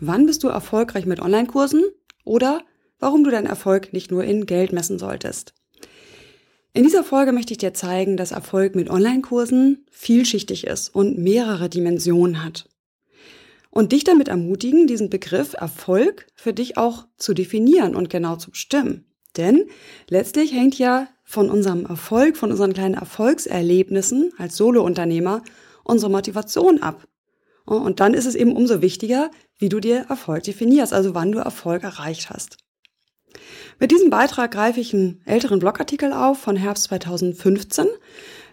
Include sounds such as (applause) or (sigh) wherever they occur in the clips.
Wann bist du erfolgreich mit Online-Kursen oder warum du deinen Erfolg nicht nur in Geld messen solltest? In dieser Folge möchte ich dir zeigen, dass Erfolg mit Online-Kursen vielschichtig ist und mehrere Dimensionen hat. Und dich damit ermutigen, diesen Begriff Erfolg für dich auch zu definieren und genau zu bestimmen. Denn letztlich hängt ja von unserem Erfolg, von unseren kleinen Erfolgserlebnissen als Solo-Unternehmer unsere Motivation ab. Und dann ist es eben umso wichtiger, wie du dir Erfolg definierst, also wann du Erfolg erreicht hast. Mit diesem Beitrag greife ich einen älteren Blogartikel auf von Herbst 2015,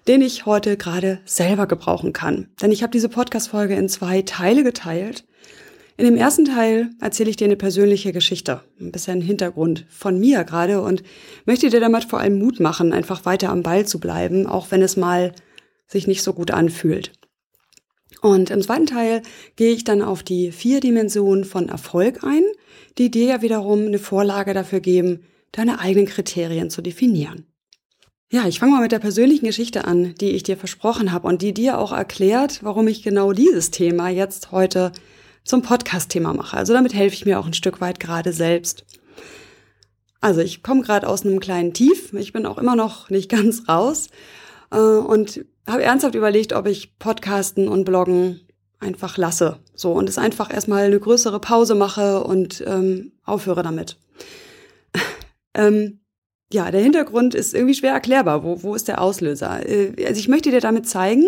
den ich heute gerade selber gebrauchen kann. Denn ich habe diese Podcast-Folge in zwei Teile geteilt. In dem ersten Teil erzähle ich dir eine persönliche Geschichte, ein bisschen Hintergrund von mir gerade und möchte dir damit vor allem Mut machen, einfach weiter am Ball zu bleiben, auch wenn es mal sich nicht so gut anfühlt. Und im zweiten Teil gehe ich dann auf die vier Dimensionen von Erfolg ein, die dir ja wiederum eine Vorlage dafür geben, deine eigenen Kriterien zu definieren. Ja, ich fange mal mit der persönlichen Geschichte an, die ich dir versprochen habe und die dir auch erklärt, warum ich genau dieses Thema jetzt heute zum Podcast-Thema mache. Also damit helfe ich mir auch ein Stück weit gerade selbst. Also ich komme gerade aus einem kleinen Tief. Ich bin auch immer noch nicht (laughs) ganz raus äh, und habe ernsthaft überlegt, ob ich Podcasten und Bloggen einfach lasse. So und es einfach erstmal eine größere Pause mache und ähm, aufhöre damit. (laughs) ähm, ja, der Hintergrund ist irgendwie schwer erklärbar. Wo, wo ist der Auslöser? Äh, also ich möchte dir damit zeigen,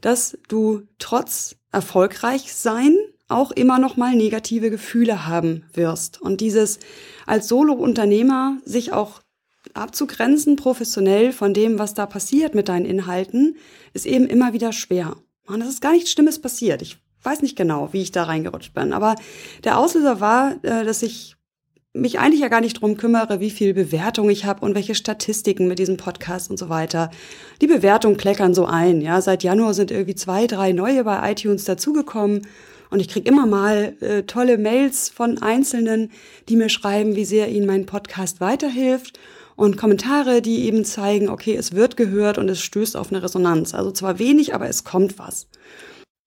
dass du trotz erfolgreich sein auch immer noch mal negative Gefühle haben wirst. Und dieses als Solo-Unternehmer sich auch abzugrenzen, professionell von dem, was da passiert mit deinen Inhalten, ist eben immer wieder schwer. Und das ist gar nichts Schlimmes passiert. Ich weiß nicht genau, wie ich da reingerutscht bin. Aber der Auslöser war, äh, dass ich mich eigentlich ja gar nicht drum kümmere, wie viel Bewertung ich habe und welche Statistiken mit diesem Podcast und so weiter. Die Bewertungen kleckern so ein. Ja, seit Januar sind irgendwie zwei, drei neue bei iTunes dazugekommen. Und ich krieg immer mal äh, tolle Mails von Einzelnen, die mir schreiben, wie sehr ihnen mein Podcast weiterhilft und Kommentare, die eben zeigen, okay, es wird gehört und es stößt auf eine Resonanz. Also zwar wenig, aber es kommt was.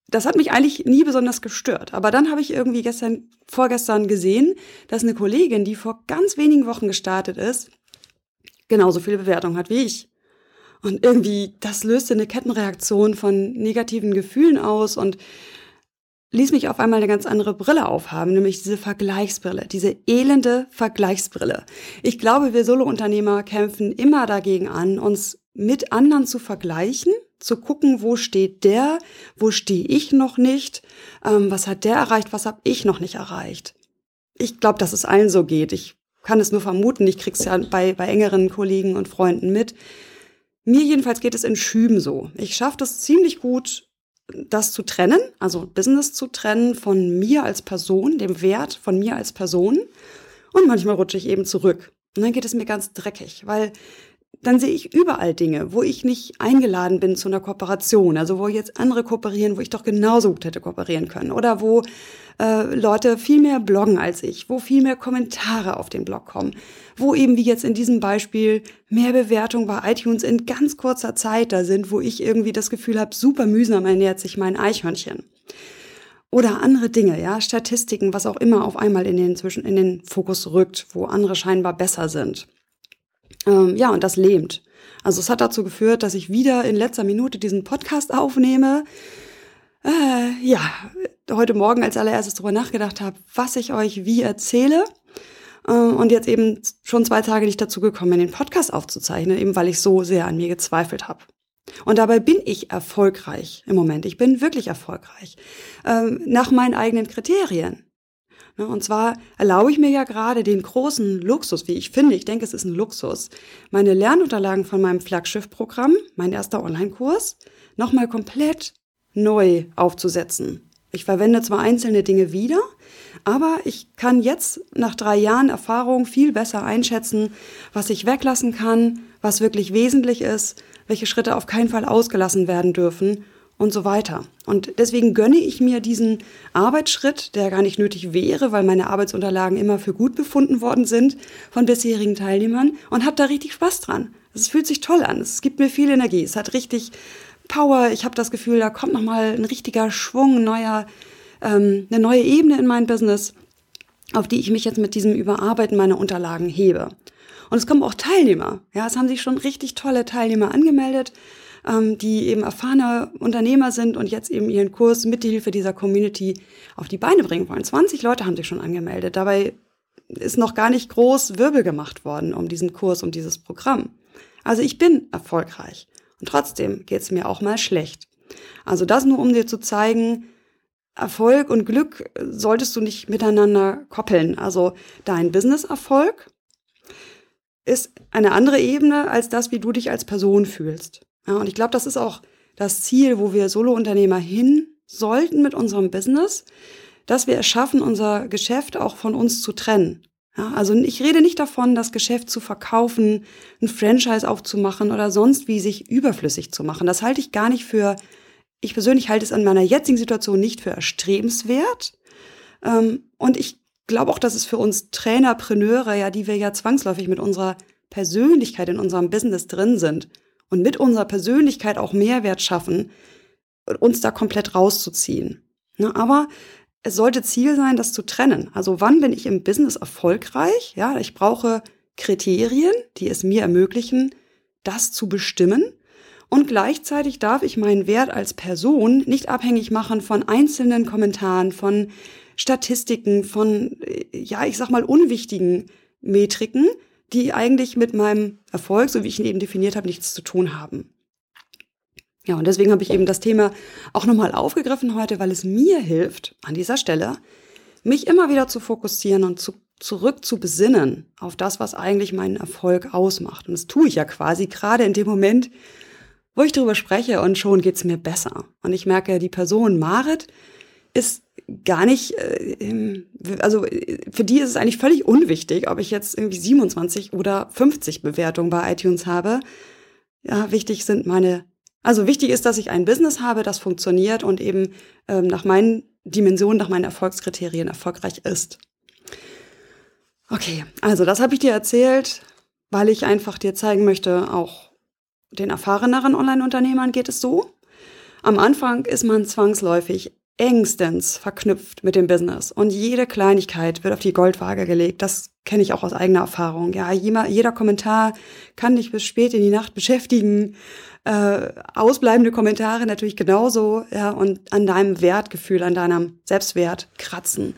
Das hat mich eigentlich nie besonders gestört. Aber dann habe ich irgendwie gestern, vorgestern gesehen, dass eine Kollegin, die vor ganz wenigen Wochen gestartet ist, genauso viele Bewertungen hat wie ich. Und irgendwie, das löste eine Kettenreaktion von negativen Gefühlen aus und ließ mich auf einmal eine ganz andere Brille aufhaben, nämlich diese Vergleichsbrille, diese elende Vergleichsbrille. Ich glaube, wir Solo-Unternehmer kämpfen immer dagegen an, uns mit anderen zu vergleichen, zu gucken, wo steht der, wo stehe ich noch nicht, ähm, was hat der erreicht, was habe ich noch nicht erreicht. Ich glaube, dass es allen so geht. Ich kann es nur vermuten, ich krieg's ja bei, bei engeren Kollegen und Freunden mit. Mir jedenfalls geht es in Schüben so. Ich schaffe das ziemlich gut, das zu trennen, also Business zu trennen von mir als Person, dem Wert von mir als Person. Und manchmal rutsche ich eben zurück. Und dann geht es mir ganz dreckig, weil dann sehe ich überall Dinge, wo ich nicht eingeladen bin zu einer Kooperation, also wo jetzt andere kooperieren, wo ich doch genauso gut hätte kooperieren können oder wo äh, Leute viel mehr bloggen als ich, wo viel mehr Kommentare auf den Blog kommen, wo eben wie jetzt in diesem Beispiel mehr Bewertungen bei iTunes in ganz kurzer Zeit da sind, wo ich irgendwie das Gefühl habe, super mühsam ernährt sich mein Eichhörnchen. Oder andere Dinge, ja, Statistiken, was auch immer auf einmal in den, zwischen, in den Fokus rückt, wo andere scheinbar besser sind. Ähm, ja, und das lähmt. Also es hat dazu geführt, dass ich wieder in letzter Minute diesen Podcast aufnehme. Äh, ja, heute Morgen als allererstes darüber nachgedacht habe, was ich euch wie erzähle. Äh, und jetzt eben schon zwei Tage nicht dazu gekommen, den Podcast aufzuzeichnen, eben weil ich so sehr an mir gezweifelt habe. Und dabei bin ich erfolgreich im Moment. Ich bin wirklich erfolgreich. Ähm, nach meinen eigenen Kriterien. Ne, und zwar erlaube ich mir ja gerade den großen Luxus, wie ich finde, ich denke, es ist ein Luxus, meine Lernunterlagen von meinem Flaggschiff-Programm, mein erster Online-Kurs, nochmal komplett neu aufzusetzen. Ich verwende zwar einzelne Dinge wieder, Aber ich kann jetzt nach drei Jahren Erfahrung viel besser einschätzen, was ich weglassen kann, was wirklich wesentlich ist, welche Schritte auf keinen Fall ausgelassen werden dürfen und so weiter. Und deswegen gönne ich mir diesen Arbeitsschritt, der gar nicht nötig wäre, weil meine Arbeitsunterlagen immer für gut befunden worden sind von bisherigen Teilnehmern und habe da richtig Spaß dran. Es fühlt sich toll an. Es gibt mir viel Energie. Es hat richtig Power. Ich habe das Gefühl, da kommt noch mal ein richtiger Schwung, neuer, ähm, eine neue Ebene in mein Business, auf die ich mich jetzt mit diesem Überarbeiten meiner Unterlagen hebe. Und es kommen auch Teilnehmer. Ja, es haben sich schon richtig tolle Teilnehmer angemeldet, ähm, die eben erfahrene Unternehmer sind und jetzt eben ihren Kurs mit der Hilfe dieser Community auf die Beine bringen wollen. 20 Leute haben sich schon angemeldet. Dabei ist noch gar nicht groß Wirbel gemacht worden um diesen Kurs, um dieses Programm. Also ich bin erfolgreich. Und trotzdem geht es mir auch mal schlecht. Also das nur, um dir zu zeigen, Erfolg und Glück solltest du nicht miteinander koppeln. Also dein Business-Erfolg ist eine andere Ebene als das, wie du dich als Person fühlst. Ja, und ich glaube, das ist auch das Ziel, wo wir Solo-Unternehmer hin sollten mit unserem Business, dass wir es schaffen, unser Geschäft auch von uns zu trennen. Ja, also ich rede nicht davon, das Geschäft zu verkaufen, ein Franchise aufzumachen oder sonst wie sich überflüssig zu machen. Das halte ich gar nicht für, ich persönlich halte es an meiner jetzigen Situation nicht für erstrebenswert. Ähm, und ich glaube auch, dass es für uns Trainerpreneure, ja, die wir ja zwangsläufig mit unserer Persönlichkeit in unserem Business drin sind und mit unserer Persönlichkeit auch Mehrwert schaffen, uns da komplett rauszuziehen. Ne, aber es sollte Ziel sein, das zu trennen. Also wann bin ich im Business erfolgreich? Ja, ich brauche Kriterien, die es mir ermöglichen, das zu bestimmen. Und gleichzeitig darf ich meinen Wert als Person nicht abhängig machen von einzelnen Kommentaren, von Statistiken, von, ja, ich sag mal, unwichtigen Metriken, die eigentlich mit meinem Erfolg, so wie ich ihn eben definiert habe, nichts zu tun haben. Ja, und deswegen habe ich eben das Thema auch nochmal aufgegriffen heute, weil es mir hilft, an dieser Stelle, mich immer wieder zu fokussieren und zu, zurück zu besinnen auf das, was eigentlich meinen Erfolg ausmacht. Und das tue ich ja quasi gerade in dem Moment, wo ich darüber spreche und schon geht's mir besser. Und ich merke, die Person Marit ist gar nicht, äh, also für die ist es eigentlich völlig unwichtig, ob ich jetzt irgendwie 27 oder 50 Bewertungen bei iTunes habe. Ja, wichtig sind meine, also wichtig ist, dass ich ein Business habe, das funktioniert und eben ähm, nach meinen Dimensionen, nach meinen Erfolgskriterien erfolgreich ist. Okay, also das habe ich dir erzählt, weil ich einfach dir zeigen möchte, auch den erfahreneren Online-Unternehmern geht es so. Am Anfang ist man zwangsläufig engstens verknüpft mit dem Business und jede Kleinigkeit wird auf die Goldwaage gelegt. Das kenne ich auch aus eigener Erfahrung. Ja, jeder, Kommentar kann dich bis spät in die Nacht beschäftigen. Äh, ausbleibende Kommentare natürlich genauso, ja, und an deinem Wertgefühl, an deinem Selbstwert kratzen.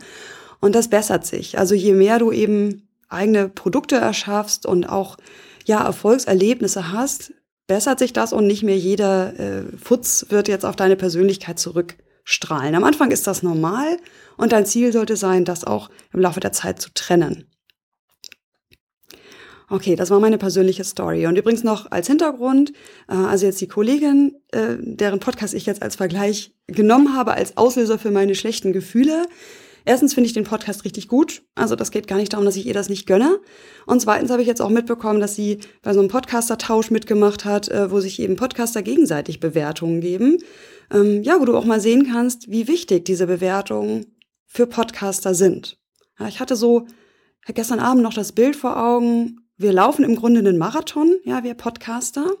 Und das bessert sich. Also je mehr du eben eigene Produkte erschaffst und auch ja Erfolgserlebnisse hast, bessert sich das und nicht mehr jeder äh, Futz wird jetzt auf deine Persönlichkeit zurück strahlen. Am Anfang ist das normal und dein Ziel sollte sein, das auch im Laufe der Zeit zu trennen. Okay, das war meine persönliche Story. Und übrigens noch als Hintergrund, äh, also jetzt die Kollegin, äh, deren Podcast ich jetzt als Vergleich genommen habe, als Auslöser für meine schlechten Gefühle. Erstens finde ich den Podcast richtig gut. Also das geht gar nicht darum, dass ich ihr das nicht gönne. Und zweitens habe ich jetzt auch mitbekommen, dass sie bei so einem Podcaster-Tausch mitgemacht hat, äh, wo sich eben Podcaster gegenseitig Bewertungen geben ähm, ja, wo du auch mal sehen kannst, wie wichtig diese Bewertungen für Podcaster sind. Ja, ich hatte so gestern Abend noch das Bild vor Augen. Wir laufen im Grunde einen Marathon, ja, wir Podcaster.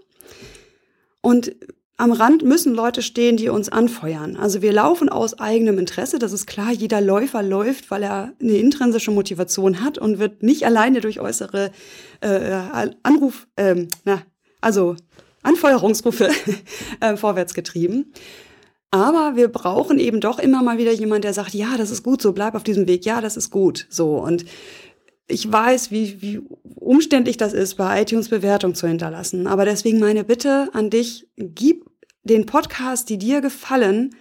Und am Rand müssen Leute stehen, die uns anfeuern. Also wir laufen aus eigenem Interesse, das ist klar. Jeder Läufer läuft, weil er eine intrinsische Motivation hat und wird nicht alleine durch äußere äh, Anruf, ähm, na, also Anfeuerungsrufe (laughs) äh, vorwärts getrieben. Aber wir brauchen eben doch immer mal wieder jemand, der sagt, ja, das ist gut, so bleib auf diesem Weg, ja, das ist gut, so. Und ich weiß, wie, wie umständlich das ist, bei iTunes Bewertung zu hinterlassen. Aber deswegen meine Bitte an dich, gib den Podcast, die dir gefallen,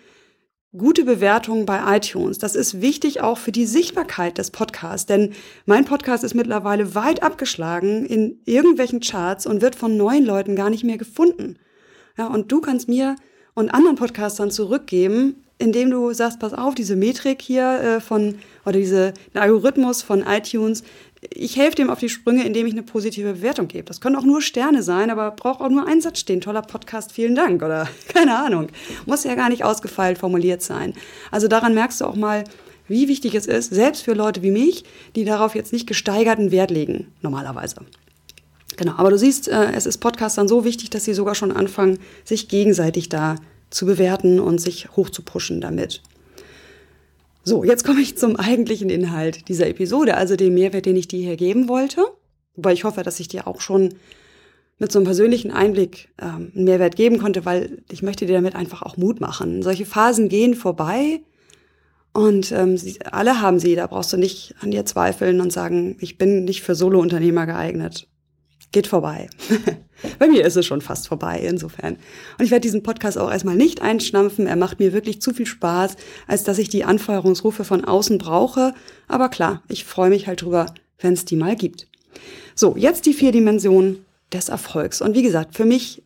gute Bewertungen bei iTunes. Das ist wichtig auch für die Sichtbarkeit des Podcasts, denn mein Podcast ist mittlerweile weit abgeschlagen in irgendwelchen Charts und wird von neuen Leuten gar nicht mehr gefunden. Ja, und du kannst mir und anderen Podcastern zurückgeben, indem du sagst, pass auf, diese Metrik hier äh, von, oder diese Algorithmus von iTunes, ich helfe dem auf die Sprünge, indem ich eine positive Bewertung gebe. Das können auch nur Sterne sein, aber braucht auch nur ein Satz stehen. Toller Podcast, vielen Dank oder (laughs) keine Ahnung. Muss ja gar nicht ausgefeilt formuliert sein. Also daran merkst du auch mal, wie wichtig es ist, selbst für Leute wie mich, die darauf jetzt nicht gesteigerten Wert legen, normalerweise. Genau, aber du siehst, äh, es ist Podcastern so wichtig, dass sie sogar schon anfangen, sich gegenseitig da zu bewerten und sich hoch zu pushen damit. So, jetzt komme ich zum eigentlichen Inhalt dieser Episode, also dem Mehrwert, den ich dir hier geben wollte. Wobei ich hoffe, dass ich dir auch schon mit so einem persönlichen Einblick ähm, einen Mehrwert geben konnte, weil ich möchte dir damit einfach auch Mut machen. Solche Phasen gehen vorbei und ähm, sie, alle haben sie. Da brauchst du nicht an dir zweifeln und sagen, ich bin nicht für Solo-Unternehmer geeignet geht vorbei. (laughs) Bei mir ist es schon fast vorbei, insofern. Und ich werde diesen Podcast auch erstmal nicht einschnampfen. Er macht mir wirklich zu viel Spaß, als dass ich die Anfeuerungsrufe von außen brauche. Aber klar, ich freue mich halt drüber, wenn es die mal gibt. So, jetzt die vier Dimensionen des Erfolgs. Und wie gesagt, für mich,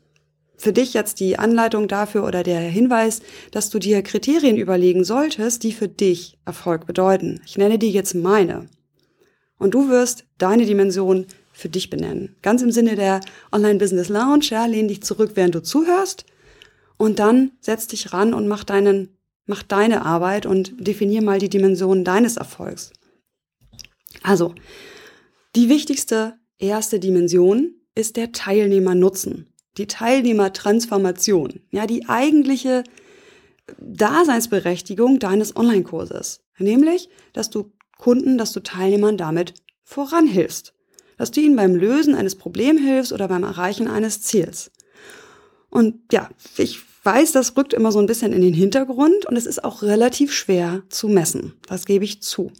für dich jetzt die Anleitung dafür oder der Hinweis, dass du dir Kriterien überlegen solltest, die für dich Erfolg bedeuten. Ich nenne dir jetzt meine. Und du wirst deine Dimension für dich benennen. Ganz im Sinne der Online Business Lounge, ja, lehn dich zurück, während du zuhörst und dann setz dich ran und mach deinen, mach deine Arbeit und definier mal die Dimensionen deines Erfolgs. Also, die wichtigste erste Dimension ist der Teilnehmernutzen, die Teilnehmertransformation, ja, die eigentliche Daseinsberechtigung deines Online-Kurses, nämlich, dass du Kunden, dass du Teilnehmern damit voranhilfst dass du ihnen beim Lösen eines Problems hilfst oder beim Erreichen eines Ziels. Und ja, ich weiß, das rückt immer so ein bisschen in den Hintergrund und es ist auch relativ schwer zu messen. Das gebe ich zu.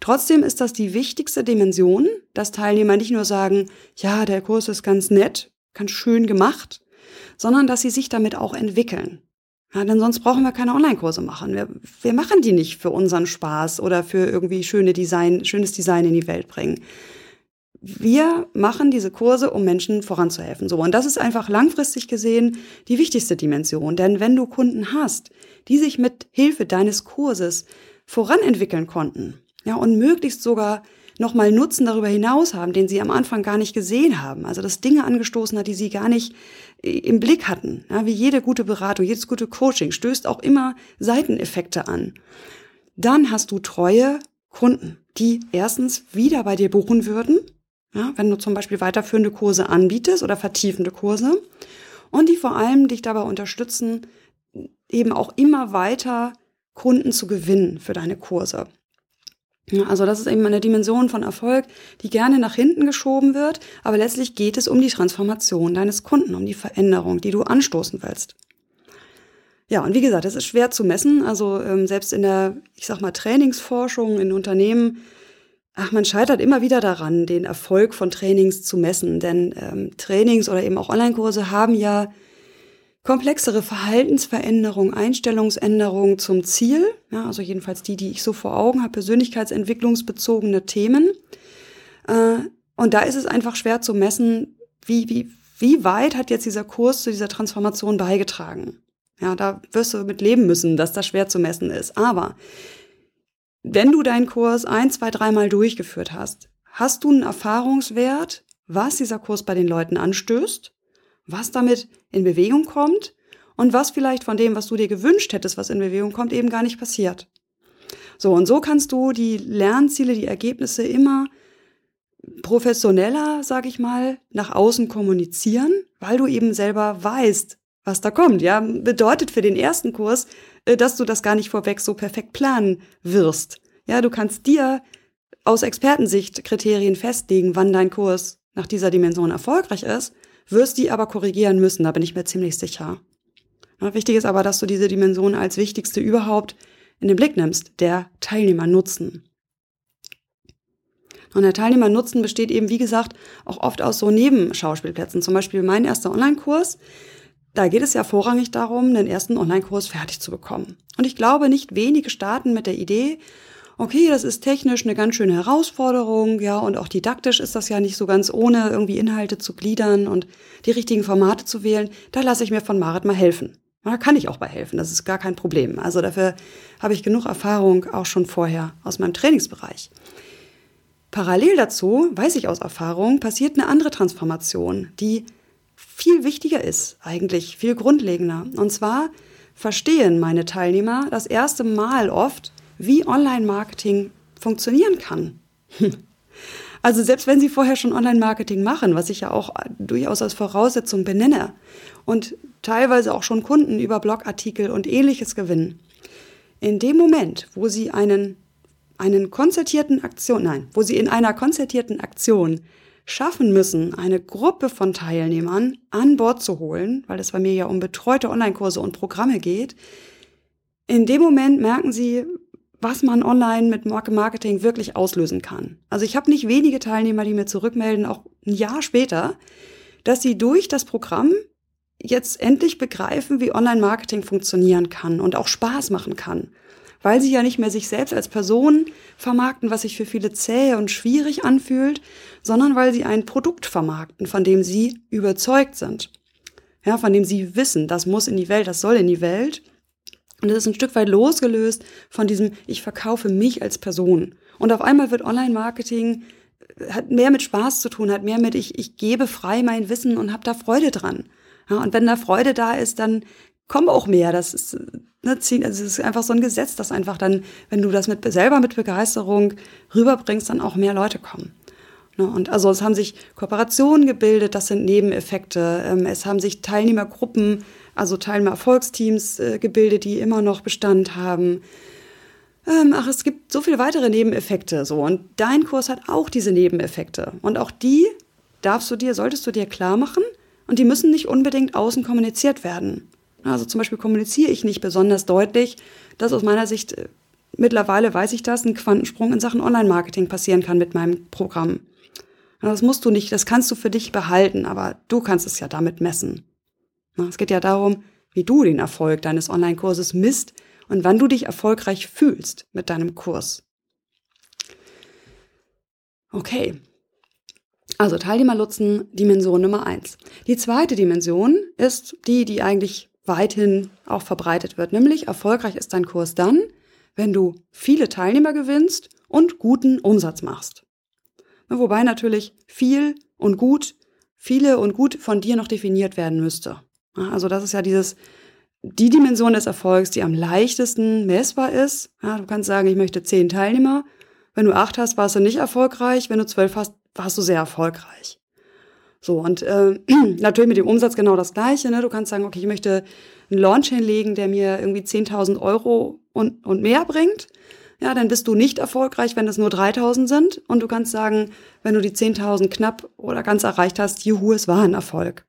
Trotzdem ist das die wichtigste Dimension, dass Teilnehmer nicht nur sagen, ja, der Kurs ist ganz nett, ganz schön gemacht, sondern dass sie sich damit auch entwickeln. Ja, denn sonst brauchen wir keine Online-Kurse machen. Wir, wir machen die nicht für unseren Spaß oder für irgendwie schöne Design, schönes Design in die Welt bringen wir machen diese Kurse, um Menschen voranzuhelfen. So. Und das ist einfach langfristig gesehen die wichtigste Dimension. Denn wenn du Kunden hast, die sich mit Hilfe deines Kurses voranentwickeln konnten, ja, und möglichst sogar nochmal Nutzen darüber hinaus haben, den sie am Anfang gar nicht gesehen haben. Also das Dinge angestoßen hat, die sie gar nicht äh, im Blick hatten. Ja, wie jede gute Beratung, jedes gute Coaching stößt auch immer Seiteneffekte an. Dann hast du treue Kunden, die erstens wieder bei dir buchen würden, ja, wenn du zum Beispiel weiterführende Kurse anbietest oder vertiefende Kurse und die vor allem dich dabei unterstützen, eben auch immer weiter Kunden zu gewinnen für deine Kurse. Also das ist eben eine Dimension von Erfolg, die gerne nach hinten geschoben wird, aber letztlich geht es um die Transformation deines Kunden, um die Veränderung, die du anstoßen willst. Ja, und wie gesagt, es ist schwer zu messen. Also ähm, selbst in der, ich sag mal, Trainingsforschung in Unternehmen Ach, man scheitert immer wieder daran, den Erfolg von Trainings zu messen, denn ähm, Trainings oder eben auch Online-Kurse haben ja komplexere Verhaltensveränderungen, Einstellungsänderungen zum Ziel, ja, also jedenfalls die, die ich so vor Augen habe, persönlichkeitsentwicklungsbezogene Themen. Äh, und da ist es einfach schwer zu messen, wie, wie, wie weit hat jetzt dieser Kurs zu dieser Transformation beigetragen. Ja, da wirst du mit leben müssen, dass das schwer zu messen ist. Aber wenn du deinen Kurs ein, zwei, dreimal durchgeführt hast, hast du einen Erfahrungswert, was dieser Kurs bei den Leuten anstößt, was damit in Bewegung kommt und was vielleicht von dem, was du dir gewünscht hättest, was in Bewegung kommt, eben gar nicht passiert. So, und so kannst du die Lernziele, die Ergebnisse immer professioneller, sag ich mal, nach außen kommunizieren, weil du eben selber weißt, was da kommt. Ja, bedeutet für den ersten Kurs, dass du das gar nicht vorweg so perfekt planen wirst. Ja, du kannst dir aus Expertensicht Kriterien festlegen, wann dein Kurs nach dieser Dimension erfolgreich ist, wirst die aber korrigieren müssen, da bin ich mir ziemlich sicher. Wichtig ist aber, dass du diese Dimension als wichtigste überhaupt in den Blick nimmst, der Teilnehmernutzen. Und der Teilnehmernutzen besteht eben, wie gesagt, auch oft aus so Nebenschauspielplätzen. Zum Beispiel mein erster Online-Kurs, da geht es ja vorrangig darum, den ersten Online-Kurs fertig zu bekommen. Und ich glaube, nicht wenige starten mit der Idee, okay, das ist technisch eine ganz schöne Herausforderung, ja, und auch didaktisch ist das ja nicht so ganz ohne, irgendwie Inhalte zu gliedern und die richtigen Formate zu wählen. Da lasse ich mir von Marit mal helfen. Da kann ich auch bei helfen, das ist gar kein Problem. Also dafür habe ich genug Erfahrung auch schon vorher aus meinem Trainingsbereich. Parallel dazu, weiß ich aus Erfahrung, passiert eine andere Transformation, die viel wichtiger ist, eigentlich viel grundlegender. Und zwar verstehen meine Teilnehmer das erste Mal oft, wie Online-Marketing funktionieren kann. (laughs) Also selbst wenn sie vorher schon Online-Marketing machen, was ich ja auch durchaus als Voraussetzung benenne und teilweise auch schon Kunden über Blogartikel und ähnliches gewinnen, in dem Moment, wo sie einen, einen konzertierten Aktion, nein, wo sie in einer konzertierten Aktion schaffen müssen, eine Gruppe von Teilnehmern an Bord zu holen, weil es bei mir ja um betreute Online-Kurse und Programme geht, in dem Moment merken sie, was man online mit Marketing wirklich auslösen kann. Also ich habe nicht wenige Teilnehmer, die mir zurückmelden, auch ein Jahr später, dass sie durch das Programm jetzt endlich begreifen, wie Online-Marketing funktionieren kann und auch Spaß machen kann weil sie ja nicht mehr sich selbst als Person vermarkten, was sich für viele zäh und schwierig anfühlt, sondern weil sie ein Produkt vermarkten, von dem sie überzeugt sind. Ja, von dem sie wissen, das muss in die Welt, das soll in die Welt. Und das ist ein Stück weit losgelöst von diesem, ich verkaufe mich als Person. Und auf einmal wird Online-Marketing äh, hat mehr mit Spaß zu tun, hat mehr mit, ich, ich gebe frei mein Wissen und habe da Freude dran. Ja, und wenn da Freude da ist, dann kommen auch mehr. Das ist, ne, ziehen, also es ist einfach so ein Gesetz, dass einfach dann, wenn du das mit, selber mit Begeisterung rüberbringst, dann auch mehr Leute kommen. Ne, und also es haben sich Kooperationen gebildet, das sind Nebeneffekte. Ähm, es haben sich Teilnehmergruppen, also Teilnehmererfolgsteams äh, gebildet, die immer noch Bestand haben. Ähm, ach, es gibt so viele weitere Nebeneffekte, so. Und dein Kurs hat auch diese Nebeneffekte. Und auch die darfst du dir, solltest du dir klar machen. Und die müssen nicht unbedingt außen kommuniziert werden. Also zum Beispiel kommuniziere ich nicht besonders deutlich, dass aus meiner Sicht äh, mittlerweile weiß ich das, ein Quantensprung in Sachen Online-Marketing passieren kann mit meinem Programm. Das musst du nicht, das kannst du für dich behalten, aber du kannst es ja damit messen. Es geht ja darum, wie du den Erfolg deines Online-Kurses misst und wann du dich erfolgreich fühlst mit deinem Kurs. Okay. Also Teilnehmernutzen, Dimension Nummer eins. Die zweite Dimension ist die, die eigentlich weithin auch verbreitet wird. Nämlich erfolgreich ist dein Kurs dann, wenn du viele Teilnehmer gewinnst und guten Umsatz machst. Wobei natürlich viel und gut, viele und gut von dir noch definiert werden müsste. Also das ist ja dieses, die Dimension des Erfolgs, die am leichtesten messbar ist. Du kannst sagen, ich möchte zehn Teilnehmer. Wenn du acht hast, warst du nicht erfolgreich. Wenn du zwölf hast, warst du sehr erfolgreich. So, und äh, (clears throat) natürlich mit dem Umsatz genau das Gleiche. Ne? Du kannst sagen, okay, ich möchte einen Launch hinlegen, der mir irgendwie 10.000 Euro und, und mehr bringt. Ja, dann bist du nicht erfolgreich, wenn es nur 3.000 sind. Und du kannst sagen, wenn du die 10.000 knapp oder ganz erreicht hast, juhu, es war ein Erfolg.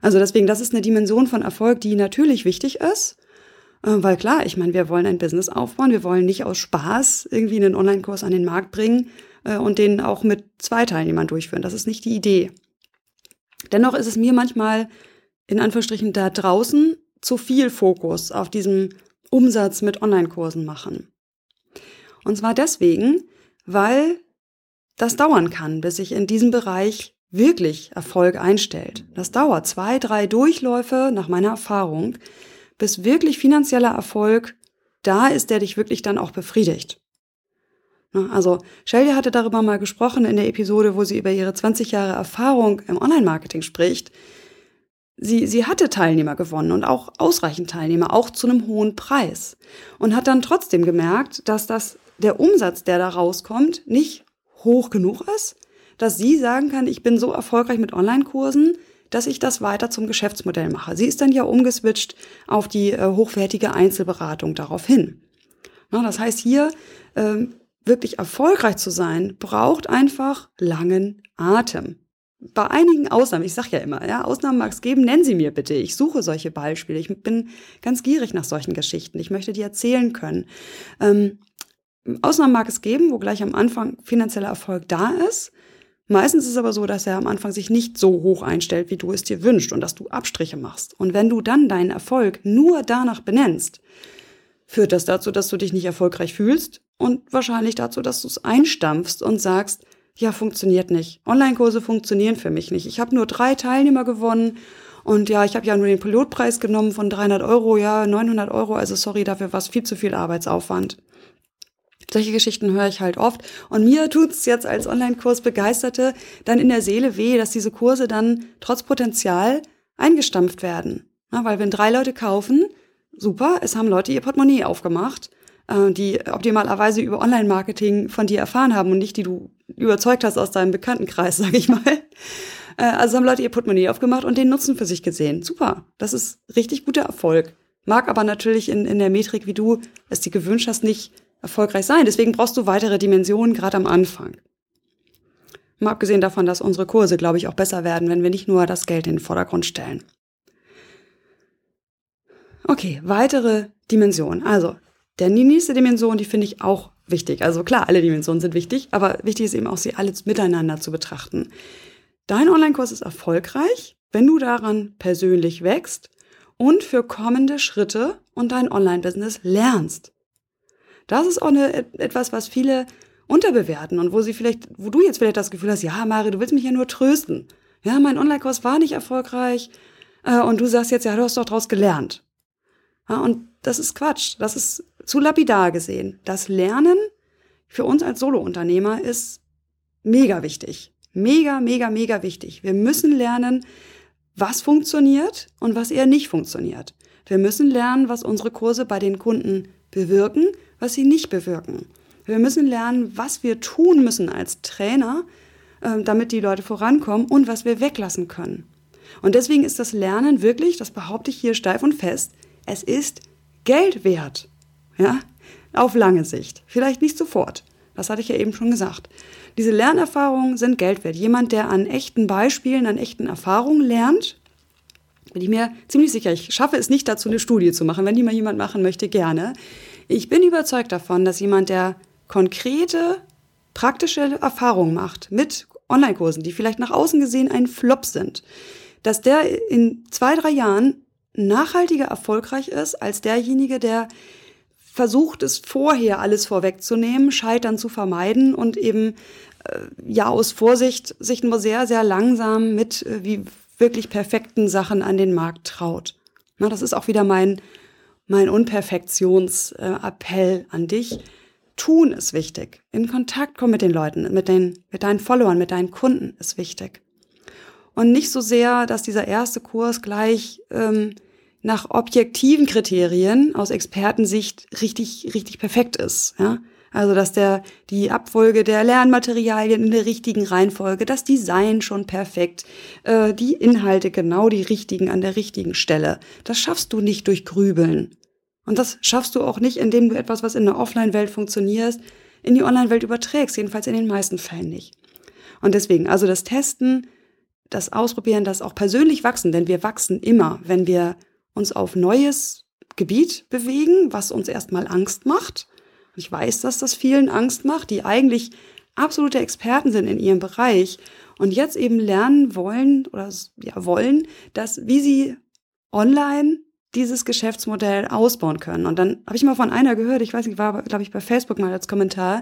Also deswegen, das ist eine Dimension von Erfolg, die natürlich wichtig ist. Äh, weil klar, ich meine, wir wollen ein Business aufbauen. Wir wollen nicht aus Spaß irgendwie einen Online-Kurs an den Markt bringen äh, und den auch mit zwei Teilnehmern durchführen. Das ist nicht die Idee. Dennoch ist es mir manchmal in Anführungsstrichen da draußen zu viel Fokus auf diesem Umsatz mit Online-Kursen machen. Und zwar deswegen, weil das dauern kann, bis sich in diesem Bereich wirklich Erfolg einstellt. Das dauert zwei, drei Durchläufe nach meiner Erfahrung, bis wirklich finanzieller Erfolg da ist, der dich wirklich dann auch befriedigt. Ne, also Shelly hatte darüber mal gesprochen in der Episode, wo sie über ihre 20 Jahre Erfahrung im Online-Marketing spricht. Sie, sie hatte Teilnehmer gewonnen und auch ausreichend Teilnehmer, auch zu einem hohen Preis. Und hat dann trotzdem gemerkt, dass das, der Umsatz, der da rauskommt, nicht hoch genug ist, dass sie sagen kann, ich bin so erfolgreich mit Online-Kursen, dass ich das weiter zum Geschäftsmodell mache. Sie ist dann ja umgeswitcht auf die äh, hochwertige Einzelberatung daraufhin. Na, das heißt, hier ähm, wirklich erfolgreich zu sein, braucht einfach langen Atem. Bei einigen Ausnahmen, ich sage ja immer, ja, Ausnahmen mag es geben, nennen Sie mir bitte. Ich suche solche Beispiele. Ich bin ganz gierig nach solchen Geschichten. Ich möchte die erzählen können. Ähm, Ausnahmen mag es geben, wo gleich am Anfang finanzieller Erfolg da ist. Meistens ist es aber so, dass er am Anfang sich nicht so hoch einstellt, wie du es dir wünschst und dass du Abstriche machst. Und wenn du dann deinen Erfolg nur danach benennst, führt das dazu, dass du dich nicht erfolgreich fühlst und wahrscheinlich dazu, dass du es einstampfst und sagst, ja, funktioniert nicht. Online-Kurse funktionieren für mich nicht. Ich habe nur drei Teilnehmer gewonnen Und ja, ich habe ja nur den Pilotpreis genommen von 300 Euro, ja, 900 Euro, also sorry, dafür war es viel zu viel Arbeitsaufwand. Solche Geschichten höre ich halt oft. Und mir tut's jetzt als Online-Kurs-Begeisterte dann in der Seele weh, dass diese Kurse dann trotz Potenzial eingestampft werden. Na, weil wenn drei Leute kaufen, super, es haben Leute ihr Portemonnaie aufgemacht, äh, die optimalerweise über Online-Marketing von dir erfahren haben und nicht die du überzeugt hast aus deinem Bekanntenkreis, (laughs) sag ich mal. Äh, also haben Leute ihr Portemonnaie aufgemacht und den Nutzen für sich gesehen. Super, das ist richtig guter Erfolg. Mag aber natürlich in, in der Metrik, wie du es dir gewünscht hast, nicht erfolgreich sein. Deswegen brauchst du weitere Dimensionen, gerade am Anfang. Mal abgesehen davon, dass unsere Kurse, glaube ich, auch besser werden, wenn wir nicht nur das Geld in den Vordergrund stellen. Okay, weitere Dimensionen. Also, der nächste Dimension, die finde ich auch wichtig. Also klar, alle Dimensionen sind wichtig, aber wichtig ist eben auch, sie alle miteinander zu betrachten. Dein Online-Kurs ist erfolgreich, wenn du daran persönlich wächst und für kommende Schritte und dein Online-Business lernst. Das ist auch eine, etwas, was viele unterbewerten und wo sie vielleicht, wo du jetzt vielleicht das Gefühl hast, ja, Mari, du willst mich ja nur trösten. Ja, mein Online-Kurs war nicht erfolgreich äh, und du sagst jetzt, ja, du hast doch daraus gelernt. Ja, und das ist Quatsch. Das ist zu lapidar gesehen. Das Lernen für uns als Solo-Unternehmer ist mega wichtig. Mega, mega, mega wichtig. Wir müssen lernen, was funktioniert und was eher nicht funktioniert. Wir müssen lernen, was unsere Kurse bei den Kunden bewirken was sie nicht bewirken. Wir müssen lernen, was wir tun müssen als Trainer, äh, damit die Leute vorankommen und was wir weglassen können. Und deswegen ist das Lernen wirklich, das behaupte ich hier steif und fest, es ist Geld wert. Ja? Auf lange Sicht. Vielleicht nicht sofort. Das hatte ich ja eben schon gesagt. Diese Lernerfahrungen sind Geld wert. Jemand, der an echten Beispielen, an echten Erfahrungen lernt, bin ich mir ziemlich sicher, ich schaffe es nicht dazu, eine Studie zu machen. Wenn die mal jemand machen möchte, gerne. Ich bin überzeugt davon, dass jemand, der konkrete, praktische Erfahrungen macht mit Online-Kursen, die vielleicht nach außen gesehen ein Flop sind, dass der in zwei, drei Jahren nachhaltiger erfolgreich ist als derjenige, der versucht es vorher alles vorwegzunehmen, Scheitern zu vermeiden und eben äh, ja aus Vorsicht sich nur sehr, sehr langsam mit äh, wie wirklich perfekten Sachen an den Markt traut. Na, das ist auch wieder mein mein Unperfektionsappell an dich. Tun ist wichtig. In Kontakt kommen mit den Leuten, mit, den, mit deinen Followern, mit deinen Kunden ist wichtig. Und nicht so sehr, dass dieser erste Kurs gleich ähm, nach objektiven Kriterien aus Expertensicht richtig, richtig perfekt ist. Ja? Also, dass der, die Abfolge der Lernmaterialien in der richtigen Reihenfolge, das Design schon perfekt, äh, die Inhalte genau die richtigen an der richtigen Stelle. Das schaffst du nicht durch Grübeln. Und das schaffst du auch nicht, indem du etwas, was in der Offline-Welt funktioniert, in die Online-Welt überträgst, jedenfalls in den meisten Fällen nicht. Und deswegen, also das Testen, das Ausprobieren, das auch persönlich wachsen, denn wir wachsen immer, wenn wir uns auf neues Gebiet bewegen, was uns erstmal Angst macht ich weiß, dass das vielen Angst macht, die eigentlich absolute Experten sind in ihrem Bereich und jetzt eben lernen wollen oder ja wollen, dass wie sie online dieses Geschäftsmodell ausbauen können. Und dann habe ich mal von einer gehört, ich weiß nicht, war glaube ich bei Facebook mal als Kommentar,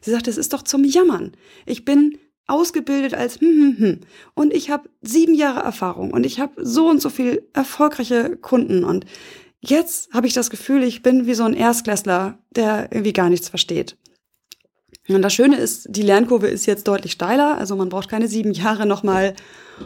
sie sagte, es ist doch zum Jammern. Ich bin ausgebildet als hm, hm, hm. und ich habe sieben Jahre Erfahrung und ich habe so und so viel erfolgreiche Kunden und Jetzt habe ich das Gefühl, ich bin wie so ein Erstklässler, der irgendwie gar nichts versteht. Und das Schöne ist, die Lernkurve ist jetzt deutlich steiler, also man braucht keine sieben Jahre nochmal,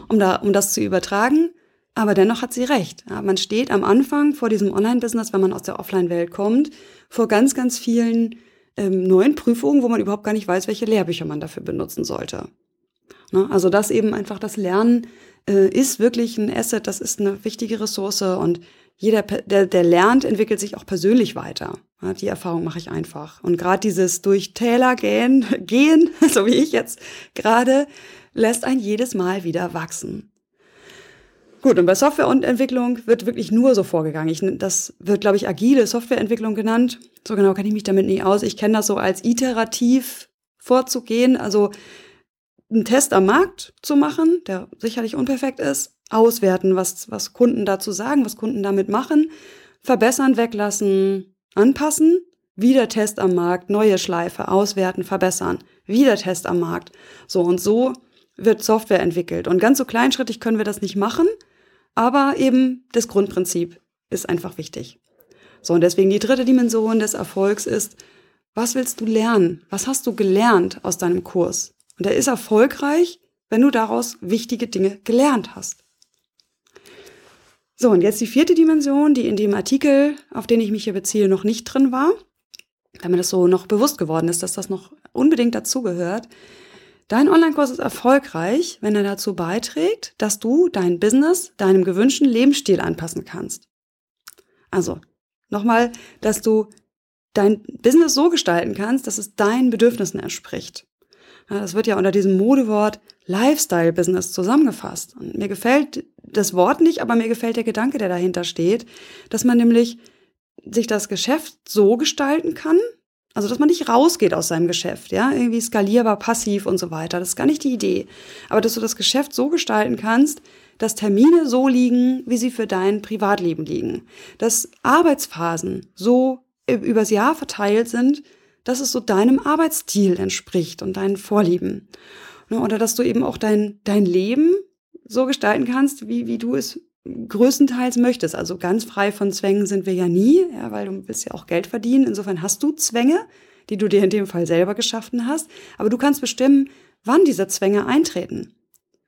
um, da, um das zu übertragen. Aber dennoch hat sie recht. Ja, man steht am Anfang vor diesem Online-Business, wenn man aus der Offline-Welt kommt, vor ganz, ganz vielen ähm, neuen Prüfungen, wo man überhaupt gar nicht weiß, welche Lehrbücher man dafür benutzen sollte. Ne? Also das eben einfach das Lernen äh, ist wirklich ein Asset, das ist eine wichtige Ressource und jeder, der, der lernt, entwickelt sich auch persönlich weiter. Ja, die Erfahrung mache ich einfach. Und gerade dieses durch Täler gehen, (laughs) gehen, (laughs) so wie ich jetzt gerade, lässt ein jedes Mal wieder wachsen. Gut, und bei Softwareentwicklung wird wirklich nur so vorgegangen. Ich, das wird, glaube ich, agile Softwareentwicklung genannt. So genau kenne ich mich damit nicht aus. Ich kenne das so als iterativ vorzugehen. Also einen Test am Markt zu machen, der sicherlich unperfekt ist, auswerten, was, was Kunden dazu sagen, was Kunden damit machen, verbessern, weglassen, anpassen, wieder Test am Markt, neue Schleife, auswerten, verbessern, wieder Test am Markt. So und so wird Software entwickelt. Und ganz so kleinschrittig können wir das nicht machen, Aber eben das Grundprinzip ist einfach wichtig. So, und deswegen die dritte Dimension des Erfolgs ist, was willst du lernen? Was hast du gelernt aus deinem Kurs? Und er ist erfolgreich, wenn du daraus wichtige Dinge gelernt hast. So, und jetzt die vierte Dimension, die in dem Artikel, auf den ich mich hier beziehe, noch nicht drin war, damit es so noch bewusst geworden ist, dass das noch unbedingt dazugehört. Dein Online-Kurs ist erfolgreich, wenn er dazu beiträgt, dass du dein Business deinem gewünschten Lebensstil anpassen kannst. Also, nochmal, dass du dein Business so gestalten kannst, dass es deinen Bedürfnissen entspricht. Das wird ja unter diesem Modewort Lifestyle-Business zusammengefasst. Und mir gefällt das Wort nicht, aber mir gefällt der Gedanke, der dahinter steht, dass man nämlich sich das Geschäft so gestalten kann, also dass man nicht rausgeht aus seinem Geschäft, ja, irgendwie skalierbar, passiv und so weiter. Das ist gar nicht die Idee. Aber dass du das Geschäft so gestalten kannst, dass Termine so liegen, wie sie für dein Privatleben liegen. Dass Arbeitsphasen so übers Jahr verteilt sind, dass es so deinem Arbeitsstil entspricht und deinen Vorlieben. Ne, oder dass du eben auch dein, dein Leben so gestalten kannst, wie, wie du es größtenteils möchtest. Also ganz frei von Zwängen sind wir ja nie, ja, weil du willst ja auch Geld verdienen. Insofern hast du Zwänge, die du dir in dem Fall selber geschaffen hast. Aber du kannst bestimmen, wann diese Zwänge eintreten.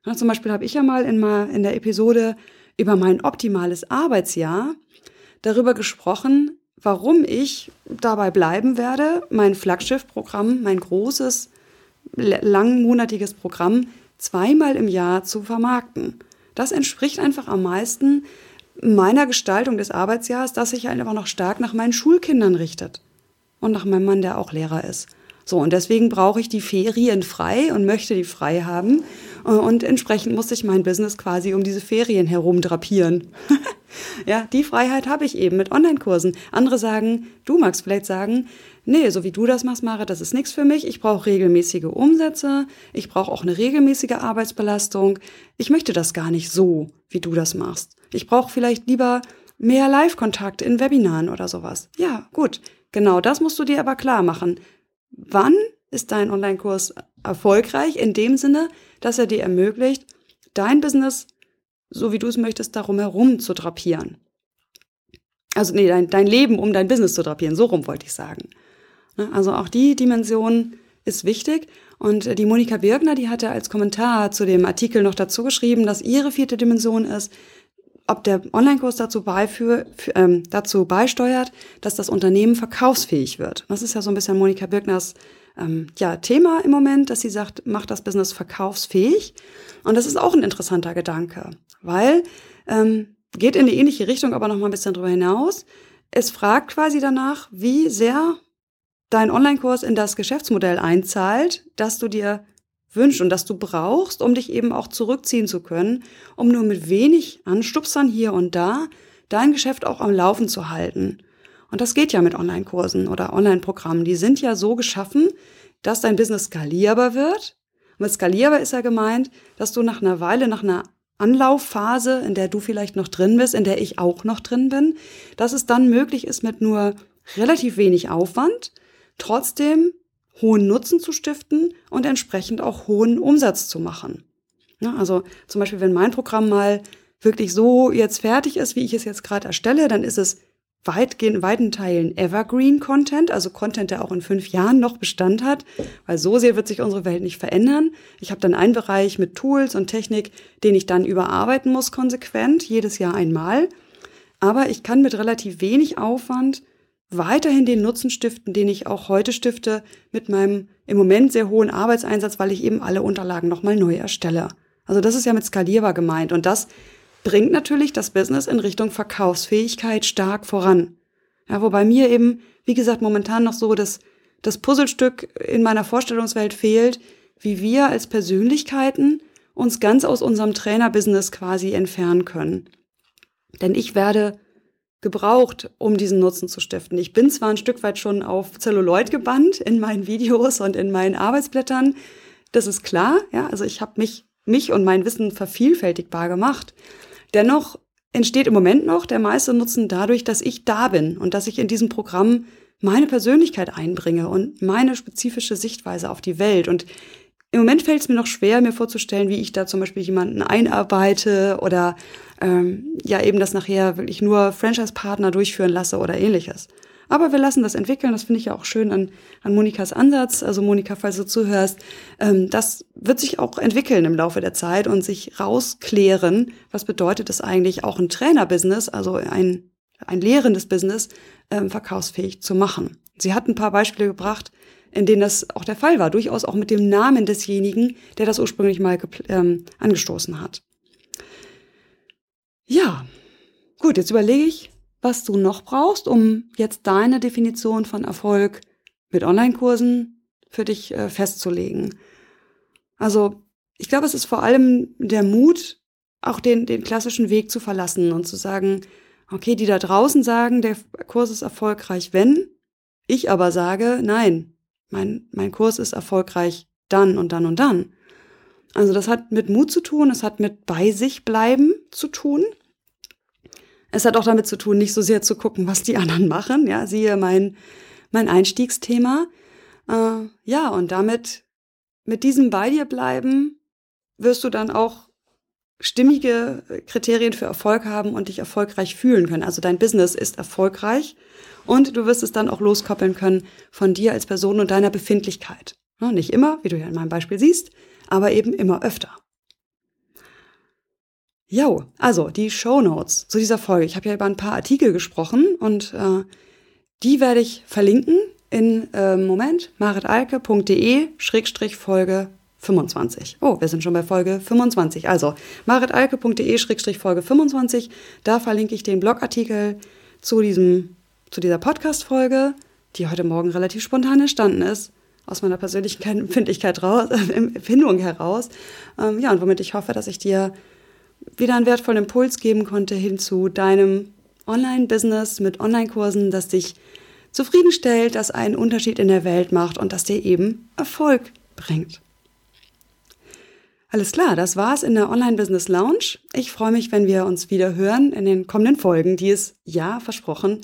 Ja, zum Beispiel habe ich ja mal in, mal in der Episode über mein optimales Arbeitsjahr darüber gesprochen, warum ich dabei bleiben werde, mein Flaggschiff-Programm, mein großes, langmonatiges Programm zweimal im Jahr zu vermarkten. Das entspricht einfach am meisten meiner Gestaltung des Arbeitsjahres, dass sich einfach noch stark nach meinen Schulkindern richtet und nach meinem Mann, der auch Lehrer ist. So, und deswegen brauche ich die Ferien frei und möchte die frei haben. Und entsprechend muss ich mein Business quasi um diese Ferien herum drapieren. (laughs) ja, die Freiheit habe ich eben mit Online-Kursen. Andere sagen, du magst vielleicht sagen, nee, so wie du das machst, Mara, das ist nichts für mich. Ich brauche regelmäßige Umsätze. Ich brauche auch eine regelmäßige Arbeitsbelastung. Ich möchte das gar nicht so, wie du das machst. Ich brauche vielleicht lieber mehr Live-Kontakt in Webinaren oder sowas. Ja, gut. Genau das musst du dir aber klar machen. Wann ist dein Online-Kurs erfolgreich in dem Sinne, dass er dir ermöglicht, dein Business, so wie du es möchtest, darum herum zu drapieren. Also nee, dein, dein Leben um dein Business zu drapieren, so rum wollte ich sagen. Ne, also auch die Dimension ist wichtig. Und die Monika Birgner, die hatte als Kommentar zu dem Artikel noch dazu geschrieben, dass ihre vierte Dimension ist, ob der Online-Kurs dazu, beiführ, ähm, dazu beisteuert, dass das Unternehmen verkaufsfähig wird. Das ist ja so ein bisschen Monika Birgners ähm, ja, Thema im Moment, dass sie sagt, macht das Business verkaufsfähig. Und das ist auch ein interessanter Gedanke, weil ähm, geht in eine ähnliche Richtung, aber noch mal ein bisschen drüber hinaus. Es fragt quasi danach, wie sehr dein Online-Kurs in das Geschäftsmodell einzahlt, das du dir wünschst und das du brauchst, um dich eben auch zurückziehen zu können, um nur mit wenig Anstupsern hier und da dein Geschäft auch am Laufen zu halten. Und das geht ja mit Online-Kursen oder Online-Programmen. Die sind ja so geschaffen, dass dein Business skalierbar wird. Und mit skalierbar ist ja gemeint, dass du nach einer Weile, nach einer Anlaufphase, in der du vielleicht noch drin bist, in der ich auch noch drin bin, dass es dann möglich ist, mit nur relativ wenig Aufwand trotzdem hohen Nutzen zu stiften und entsprechend auch hohen Umsatz zu machen. Ja, also zum Beispiel, wenn mein Programm mal wirklich so jetzt fertig ist, wie ich es jetzt gerade erstelle, dann ist es weitgehend, weiten Teilen Evergreen Content, also Content, der auch in fünf Jahren noch Bestand hat, weil so sehr wird sich unsere Welt nicht verändern. Ich habe dann einen Bereich mit Tools und Technik, den ich dann überarbeiten muss konsequent, jedes Jahr einmal. Aber ich kann mit relativ wenig Aufwand weiterhin den Nutzen stiften, den ich auch heute stifte mit meinem im Moment sehr hohen Arbeitseinsatz, weil ich eben alle Unterlagen nochmal neu erstelle. Also das ist ja mit skalierbar gemeint und das bringt natürlich das Business in Richtung Verkaufsfähigkeit stark voran. Ja, wobei mir eben, wie gesagt, momentan noch so das, das Puzzlestück in meiner Vorstellungswelt fehlt, wie wir als Persönlichkeiten uns ganz aus unserem Trainerbusiness quasi entfernen können. Denn ich werde gebraucht, um diesen Nutzen zu stiften. Ich bin zwar ein Stück weit schon auf Celluloid gebannt in meinen Videos und in meinen Arbeitsblättern, das ist klar, ja, also ich habe mich, mich und mein Wissen vervielfältigbar gemacht. Dennoch entsteht im Moment noch der meiste Nutzen dadurch, dass ich da bin und dass ich in diesem Programm meine Persönlichkeit einbringe und meine spezifische Sichtweise auf die Welt. Und Im Moment fällt es mir noch schwer, mir vorzustellen, wie ich da zum Beispiel jemanden einarbeite oder ähm, ja eben das nachher wirklich nur Franchise-Partner durchführen lasse oder ähnliches. Aber wir lassen das entwickeln. Das finde ich ja auch schön an, an Monikas Ansatz. Also Monika, falls du zuhörst, ähm, das wird sich auch entwickeln im Laufe der Zeit und sich rausklären, was bedeutet es eigentlich, auch ein Trainer-Business, also ein, ein lehrendes Business, ähm, verkaufsfähig zu machen. Sie hat ein paar Beispiele gebracht, in denen das auch der Fall war. Durchaus auch mit dem Namen desjenigen, der das ursprünglich mal ähm, angestoßen hat. Ja, gut, jetzt überlege ich, was du noch brauchst, um jetzt deine Definition von Erfolg mit Online-Kursen für dich äh, festzulegen. Also ich glaube, es ist vor allem der Mut, auch den, den klassischen Weg zu verlassen und zu sagen, okay, die da draußen sagen, der Kurs ist erfolgreich, wenn. Ich aber sage, nein, mein, mein Kurs ist erfolgreich dann und dann und dann. Also das hat mit Mut zu tun, es hat mit bei sich bleiben zu tun. Es hat auch damit zu tun, nicht so sehr zu gucken, was die anderen machen. Ja, siehe mein, mein Einstiegsthema. Äh, ja, und damit, mit diesem bei dir bleiben, wirst du dann auch stimmige Kriterien für Erfolg haben und dich erfolgreich fühlen können. Also dein Business ist erfolgreich und du wirst es dann auch loskoppeln können von dir als Person und deiner Befindlichkeit. nicht immer, wie du ja in meinem Beispiel siehst, aber eben immer öfter. Jo, also die Show Notes zu dieser Folge. Ich habe ja über ein paar Artikel gesprochen und äh, die werde ich verlinken in äh, Moment maritalke.de-folge 25. Oh, wir sind schon bei Folge 25. Also maritalke.de-folge 25. Da verlinke ich den Blogartikel zu diesem, zu dieser Podcast-Folge, die heute Morgen relativ spontan entstanden ist aus meiner persönlichen Empfindlichkeit raus, äh, Empfindung heraus. Ähm, ja, und womit ich hoffe, dass ich dir wieder einen wertvollen Impuls geben konnte hin zu deinem Online-Business mit Online-Kursen, das dich zufriedenstellt, das einen Unterschied in der Welt macht und das dir eben Erfolg bringt. Alles klar, das war's in der Online-Business Lounge. Ich freue mich, wenn wir uns wieder hören in den kommenden Folgen, die es, ja, versprochen,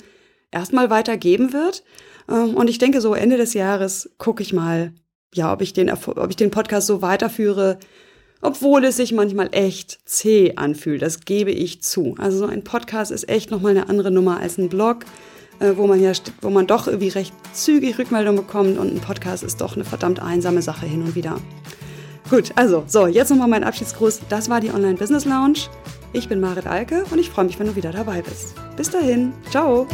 erstmal weitergeben wird. Ähm, und ich denke, so Ende des Jahres gucke ich mal, ja, ob ich den, ob ich den Podcast so weiterführe, obwohl es sich manchmal echt zäh anfühlt. Das gebe ich zu. Also so ein Podcast ist echt nochmal eine andere Nummer als ein Blog, äh, wo man ja, wo man doch irgendwie recht zügig Rückmeldung bekommt und ein Podcast ist doch eine verdammt einsame Sache hin und wieder. Gut, also, so, jetzt nochmal mein Abschiedsgruß. Das war die Online Business Lounge. Ich bin Marit Alke und ich freue mich, wenn du wieder dabei bist. Bis dahin, ciao!